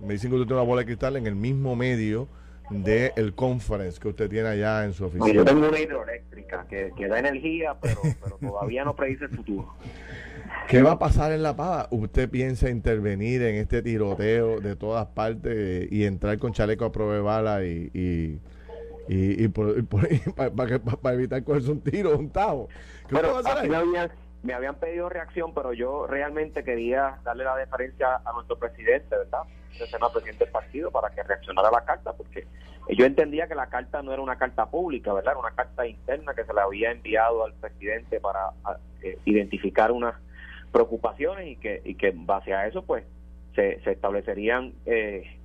me dicen que usted tiene una bola de cristal en el mismo medio del el conference que usted tiene allá en su oficina. Yo tengo una hidroeléctrica que, que da energía, pero, pero todavía no predice el futuro. ¿Qué va a pasar en La Pava? ¿Usted piensa intervenir en este tiroteo de todas partes y entrar con chaleco a prueba de bala y, y, y, para, evitar cogerse un tiro, un tavo? ¿Qué va a hacer ahí? me habían pedido reacción, pero yo realmente quería darle la deferencia a nuestro presidente, ¿verdad? Ese el presidente del partido, para que reaccionara a la carta, porque yo entendía que la carta no era una carta pública, ¿verdad? Era una carta interna que se le había enviado al presidente para eh, identificar unas preocupaciones y que, y que en base a eso, pues, se, se establecerían eh,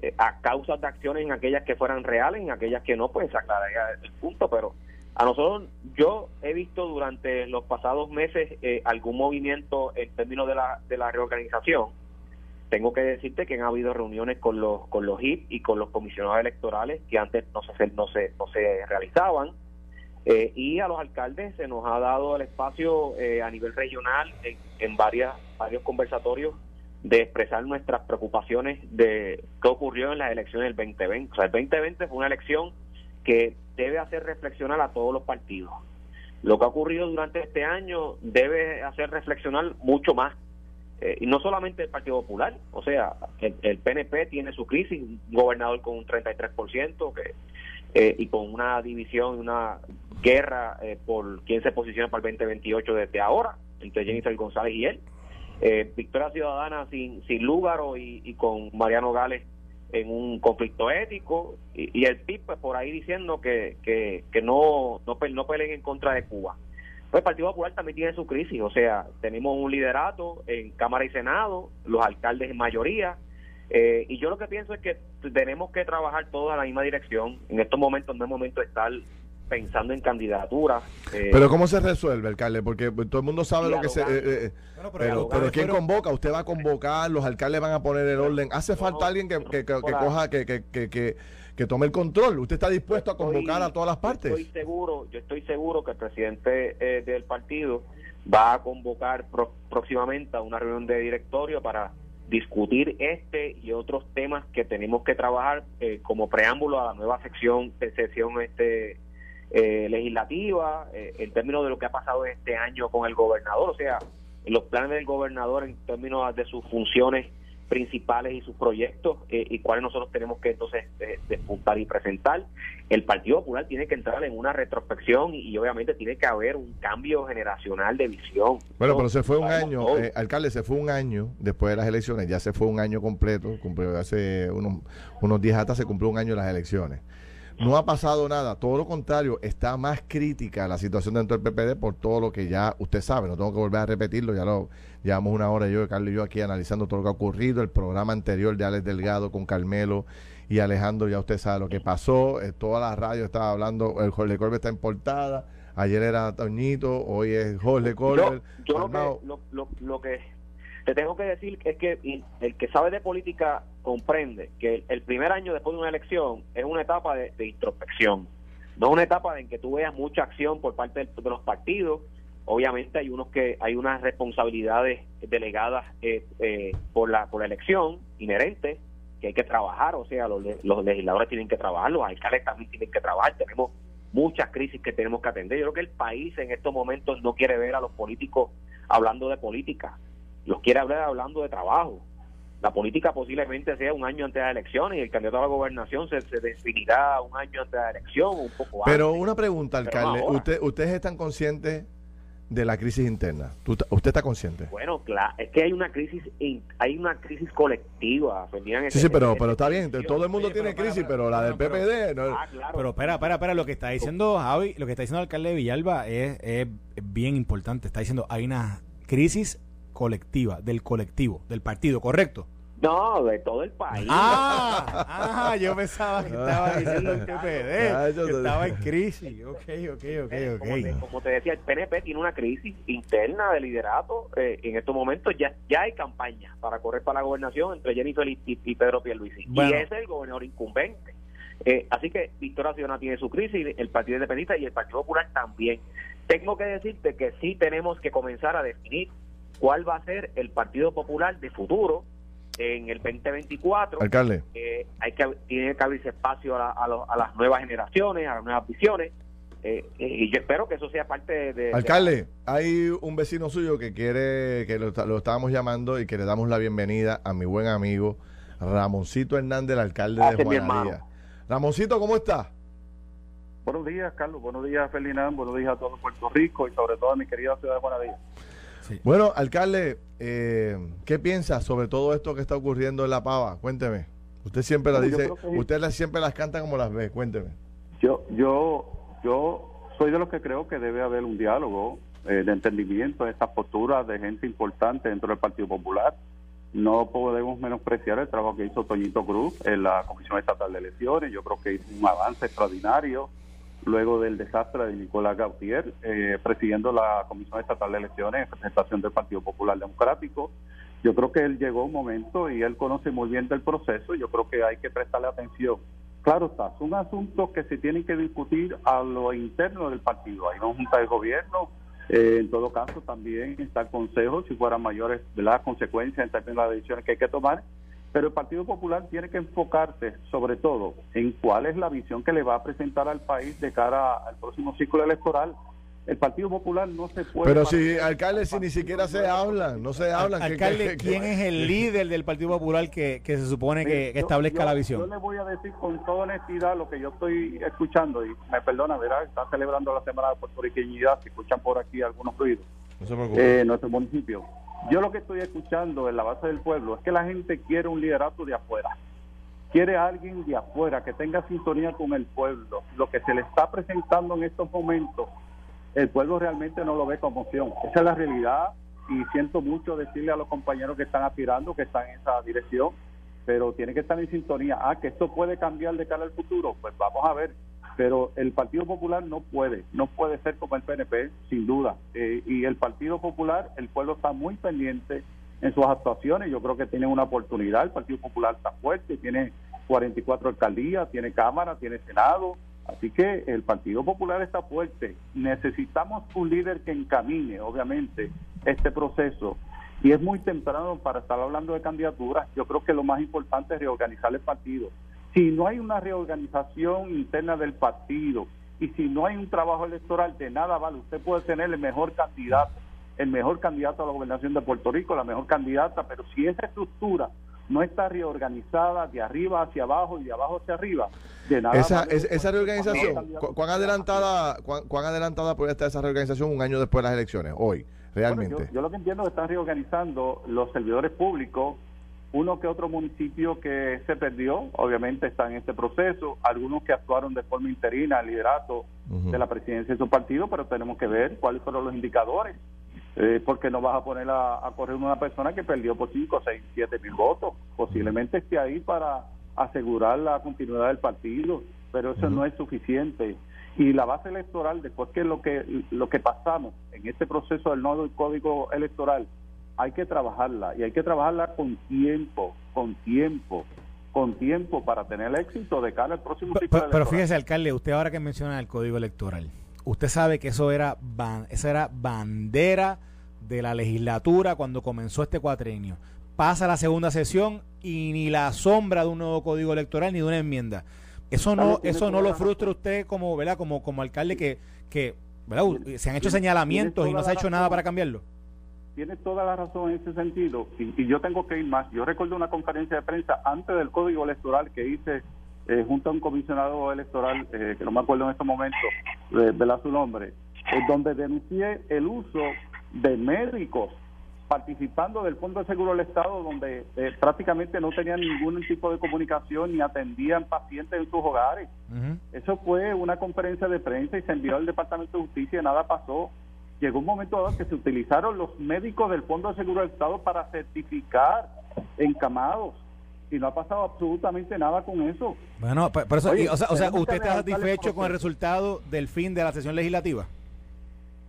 eh, a causas de acciones en aquellas que fueran reales, en aquellas que no, pues se aclararía el punto, pero a nosotros, yo he visto durante los pasados meses eh, algún movimiento en términos de la, de la reorganización. Tengo que decirte que han habido reuniones con los con los HIP y con los comisionados electorales que antes no se no se no se realizaban eh, y a los alcaldes se nos ha dado el espacio eh, a nivel regional en, en varias varios conversatorios de expresar nuestras preocupaciones de qué ocurrió en las elecciones del 2020. O sea, el 2020 fue una elección que debe hacer reflexionar a todos los partidos. Lo que ha ocurrido durante este año debe hacer reflexionar mucho más. Eh, y no solamente el Partido Popular, o sea, el, PNP tiene su crisis, un gobernador con un 33% que, eh, y con una división, una guerra eh, por quién se posiciona para el 2028 desde ahora, entre Jennifer González y él. Victoria Ciudadana sin, sin Lúgaro y, y con Mariano Gales en un conflicto ético y, el PIB pues, por ahí diciendo que, que, que no, no, no peleen en contra de Cuba. Pues el Partido Popular también tiene su crisis, o sea, tenemos un liderato en Cámara y Senado, los alcaldes en mayoría, eh, y yo lo que pienso es que tenemos que trabajar todos a la misma dirección. En estos momentos no es momento de estar pensando en candidaturas. Eh, pero ¿cómo se resuelve, alcalde? Porque todo el mundo sabe lo que se... Eh, eh, pero, pero, ¿quién convoca? ¿Usted va a convocar? ¿Los alcaldes van a poner el orden? ¿Hace falta alguien que, que, que, coja, que, que, que, tome el control? ¿Usted está dispuesto a convocar a todas las partes? Yo estoy seguro, yo estoy seguro que el presidente del partido va a convocar próximamente a una reunión de directorio para discutir este y otros temas que tenemos que trabajar como preámbulo a la nueva sección de sesión este eh, legislativa, eh, en términos de lo que ha pasado este año con el gobernador, o sea, los planes del gobernador en términos de sus funciones principales y sus proyectos eh, y cuáles nosotros tenemos que entonces despuntar y presentar. El Partido Popular tiene que entrar en una retrospección y, obviamente tiene que haber un cambio generacional de visión. Bueno, pero se fue un año, alcalde, se fue un año después de las elecciones, ya se fue un año completo, cumplió hace unos, unos días hasta se cumplió un año las elecciones. no ha pasado nada, todo lo contrario, está más crítica la situación dentro del PPD por todo lo que ya usted sabe, no tengo que volver a repetirlo, ya lo llevamos una hora yo, Carlos y yo aquí analizando todo lo que ha ocurrido, el programa anterior de Alex Delgado con Carmelo y Alejandro, ya usted sabe lo que pasó, eh, toda la radio estaba hablando, el Jorge Colbert está en portada, ayer era Toñito, hoy es Jorge Colbert. Yo, lo, que, lo, lo, que te tengo que decir es que el que sabe de política comprende que el primer año después de una elección es una etapa de, introspección, no una etapa en que tú veas mucha acción por parte de, los partidos. Obviamente hay unos que hay unas responsabilidades delegadas eh, eh, por la por la elección inherentes que hay que trabajar, o sea, los, los legisladores tienen que trabajar, los alcaldes también tienen que trabajar, tenemos muchas crisis que tenemos que atender. Yo creo que el país en estos momentos no quiere ver a los políticos hablando de política, los quiere hablar hablando de trabajo. La política posiblemente sea un año antes de las elecciones y el candidato a la gobernación se, se definirá un año antes de la elección, un poco antes. Pero una pregunta, alcalde, ¿usted, ¿ustedes están conscientes de la crisis interna. ¿Usted está consciente? Bueno, claro, es que hay una crisis hay una crisis colectiva. Sí, sí, pero, pero está bien, todo el mundo tiene crisis, pero la del PPD... no, ah, Pero espera, espera, espera, lo que está diciendo Javi, lo que está diciendo el alcalde de Villalba es, es bien importante. Está diciendo, hay una crisis colectiva, del colectivo, del partido, ¿correcto? No, de todo el país. Ah, ah yo pensaba que estaba diciendo el PPD, que estaba en crisis. Ok, ok, ok, ok. Como te, decía, el PNP tiene una crisis interna de liderato. Eh, en estos momentos ya, ya hay campaña para correr para la gobernación entre Jennifer y, y Pedro Pierluisi. Y ese es el gobernador incumbente. Eh, así que Victoria Ciudadana tiene su crisis, el Partido Independentista y el Partido Popular también. Tengo que decirte que sí tenemos que comenzar a definir cuál va a ser el Partido Popular de futuro en el 2024. Alcalde. Eh, hay que, tiene que abrirse espacio a, a, las nuevas generaciones, a las nuevas visiones. Eh, eh, y yo espero que eso sea parte de... Alcalde, hay un vecino suyo que quiere, que lo, lo, estábamos llamando y que le damos la bienvenida a mi buen amigo Ramoncito Hernández, el alcalde de Juanadía. Ramoncito, ¿cómo está? Buenos días, Carlos. Buenos días, Ferdinand. Buenos días a todo Puerto Rico y sobre todo a mi querida ciudad de Juanadía. Bueno, alcalde, eh, ¿qué piensa sobre todo esto que está ocurriendo en La Pava? Cuénteme. Usted siempre la dice, usted siempre las canta como las ve, cuénteme. Yo, yo, yo soy de los que creo que debe haber un diálogo eh, de entendimiento de estas posturas de gente importante dentro del Partido Popular. No podemos menospreciar el trabajo que hizo Toñito Cruz en la Comisión Estatal de Elecciones. Yo creo que hizo un avance extraordinario luego del desastre de Nicolás Gautier, eh, presidiendo la Comisión Estatal de Elecciones en representación del Partido Popular Democrático. Yo creo que él llegó un momento y él conoce muy bien del proceso, yo creo que hay que prestarle atención. Claro está, son asuntos que se tienen que discutir a lo interno del partido. Hay una junta de gobierno, eh, en todo caso también está el consejo, si fueran mayores las consecuencias en términos de las decisiones que hay que tomar, pero el Partido Popular tiene que enfocarse sobre todo en cuál es la visión que le va a presentar al país de cara al próximo ciclo electoral. El Partido Popular no se puede... Pero si, alcalde, si ni siquiera se hablan, no se hablan. Alcalde, ¿quién es el líder del Partido Popular que, se supone que, establezca la visión? Yo le voy a decir con toda honestidad lo que yo estoy escuchando, y me perdona, verá, está celebrando la Semana de Puertorriqueñidad, si escuchan por aquí algunos ruidos. No eh, nuestro municipio yo lo que estoy escuchando en la base del pueblo es que la gente quiere un liderato de afuera. Quiere alguien de afuera que tenga sintonía con el pueblo. Lo que se le está presentando en estos momentos, el pueblo realmente no lo ve como opción. Esa es la realidad y siento mucho decirle a los compañeros que están aspirando, que están en esa dirección, pero tiene que estar en sintonía. Ah, que esto puede cambiar de cara al futuro. Pues vamos a ver pero el Partido Popular no puede, no puede ser como el PNP, sin duda. Eh, y el Partido Popular, el pueblo está muy pendiente en sus actuaciones, yo creo que tiene una oportunidad, el Partido Popular está fuerte, tiene 44 alcaldías, tiene Cámara, tiene Senado, así que el Partido Popular está fuerte. Necesitamos un líder que encamine, obviamente, este proceso. Y es muy temprano para estar hablando de candidaturas. Yo creo que lo más importante es reorganizar el partido si no hay una reorganización interna del partido y si no hay un trabajo electoral, de nada vale. Usted puede tener el mejor candidato, el mejor candidato a la gobernación de Puerto Rico, la mejor candidata, pero si esa estructura no está reorganizada de arriba hacia abajo y de abajo hacia arriba, de nada esa, esa reorganización, ¿cuán adelantada, cuán, adelantada puede estar esa reorganización un año después de las elecciones, hoy, realmente? yo, lo que entiendo es que están reorganizando los servidores públicos uno que otro municipio que se perdió, obviamente está en este proceso, algunos que actuaron de forma interina al liderato de la presidencia de su partido, pero tenemos que ver cuáles fueron los indicadores, eh, porque no vas a poner a, correr una persona que perdió por 5, 6, 7 mil votos, posiblemente esté ahí para asegurar la continuidad del partido, pero eso no es suficiente. Y la base electoral, después que lo que lo que pasamos en este proceso del nuevo código electoral, hay que trabajarla y hay que trabajarla con tiempo, con tiempo, con tiempo para tener éxito de cara al próximo ciclo pero, pero, fíjese, alcalde, usted ahora que menciona el código electoral, usted sabe que eso era, esa era bandera de la legislatura cuando comenzó este cuatrenio. Pasa la segunda sesión y ni la sombra de un nuevo código electoral ni de una enmienda. Eso no, eso no lo frustra usted como, ¿verdad? Como, como alcalde que, que se han hecho señalamientos y no se ha hecho nada para cambiarlo tiene toda la razón en ese sentido y, yo tengo que ir más. Yo recuerdo una conferencia de prensa antes del código electoral que hice eh, junto a un comisionado electoral, eh, que no me acuerdo en este momento de, de su nombre, eh, donde denuncié el uso de médicos participando del Fondo de Seguro del Estado, donde prácticamente no tenían ningún tipo de comunicación ni atendían pacientes en sus hogares. Eso fue una conferencia de prensa y se envió al Departamento de Justicia y nada pasó llegó un momento dado que se utilizaron los médicos del Fondo de Seguro del Estado para certificar encamados y no ha pasado absolutamente nada con eso. Bueno, por eso, o sea, ¿usted está satisfecho con el resultado del fin de la sesión legislativa?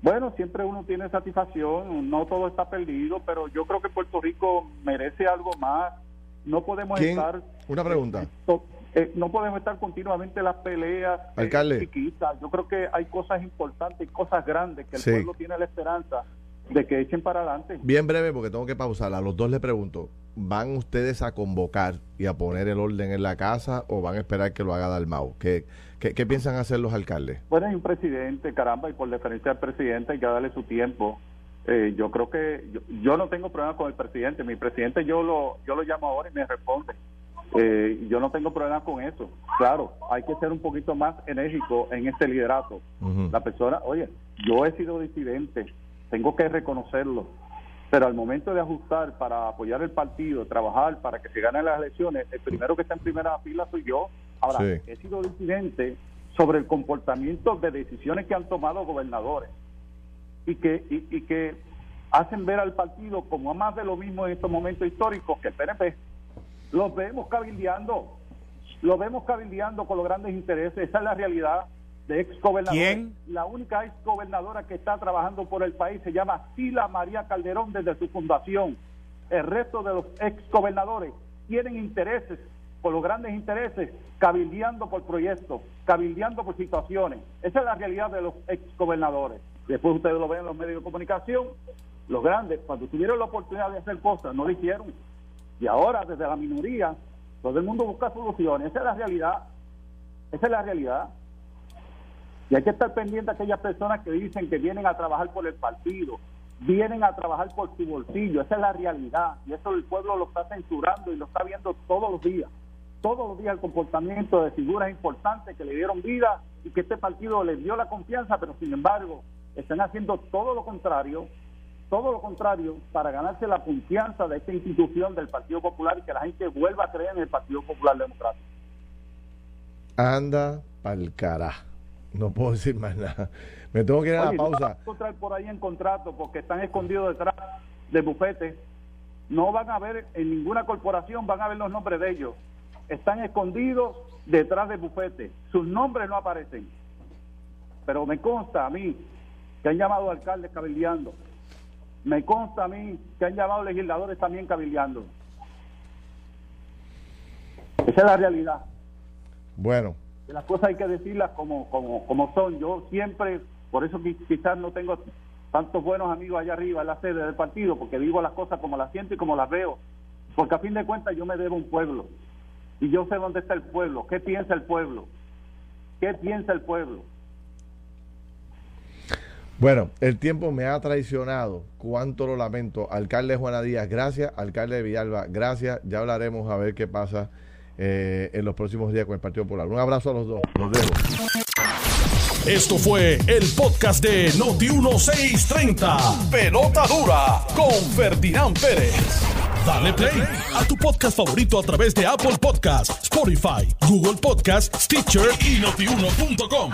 Bueno, siempre uno tiene satisfacción, no todo está perdido, pero yo creo que Puerto Rico merece algo más. No podemos estar... Una pregunta. Eh, no podemos estar continuamente en las peleas eh, Alcalde. chiquitas. Yo creo que hay cosas importantes y cosas grandes que el pueblo tiene la esperanza de que echen para adelante. Bien breve, porque tengo que pausar. A los dos le pregunto, ¿van ustedes a convocar y a poner el orden en la casa o van a esperar que lo haga Dalmau? ¿Qué, qué, piensan hacer los alcaldes? Bueno, hay un presidente, caramba, y por deferencia al presidente hay que darle su tiempo. Eh, yo creo que yo, yo, no tengo problema con el presidente. Mi presidente yo lo yo lo llamo ahora y me responde. Eh, yo no tengo problema con eso. Claro, hay que ser un poquito más enérgico en este liderato. La persona, oye, yo he sido disidente, tengo que reconocerlo, pero al momento de ajustar para apoyar el partido, trabajar para que se ganen las elecciones, el primero que está en primera fila soy yo. Ahora, he sido disidente sobre el comportamiento de decisiones que han tomado gobernadores y que, y, que hacen ver al partido como más de lo mismo en estos momentos históricos que el PNP los vemos cabildeando, los vemos cabildeando con los grandes intereses, esa es la realidad de ex ¿Quién? La única ex gobernadora que está trabajando por el país se llama Sila María Calderón desde su fundación. El resto de los ex gobernadores tienen intereses, por los grandes intereses, cabildeando por proyectos, cabildeando por situaciones. Esa es la realidad de los ex gobernadores. Después ustedes lo ven en los medios de comunicación, los grandes, cuando tuvieron la oportunidad de hacer cosas, no lo hicieron. Y ahora, desde la minoría, todo el mundo busca soluciones. Esa es la realidad. Esa es la realidad. Y hay que estar pendiente de aquellas personas que dicen que vienen a trabajar por el partido, vienen a trabajar por su bolsillo. Esa es la realidad. Y eso el pueblo lo está censurando y lo está viendo todos los días. Todos los días el comportamiento de figuras importantes que le dieron vida y que este partido les dio la confianza, pero sin embargo están haciendo todo lo contrario todo lo contrario, para ganarse la confianza de esta institución del Partido Popular y que la gente vuelva a creer en el Partido Popular Democrático. Anda pa'l cara. No puedo decir más nada. Me tengo que ir a la pausa. No encontrar por ahí en contrato porque están escondidos detrás de bufetes. No van a ver en ninguna corporación, van a ver los nombres de ellos. Están escondidos detrás de bufetes. Sus nombres no aparecen. Pero me consta a mí que han llamado alcaldes cabildeando me consta a mí que han llamado legisladores también cabildeando. Esa es la realidad. Bueno. las cosas hay que decirlas como, como, como son. Yo siempre, por eso quizás no tengo tantos buenos amigos allá arriba en la sede del partido, porque digo las cosas como las siento y como las veo. Porque a fin de cuentas yo me debo un pueblo. Y yo sé dónde está el pueblo, qué piensa el pueblo, qué piensa el pueblo. Bueno, el tiempo me ha traicionado. Cuánto lo lamento. Alcalde Juana Díaz, gracias. Alcalde de Villalba, gracias. Ya hablaremos a ver qué pasa eh, en los próximos días con el Partido Popular. Un abrazo a los dos. Nos vemos. Esto fue el podcast de Noti1630. Pelota dura con Ferdinand Pérez. Dale play a tu podcast favorito a través de Apple Podcasts, Spotify, Google Podcasts, Stitcher y notiuno.com.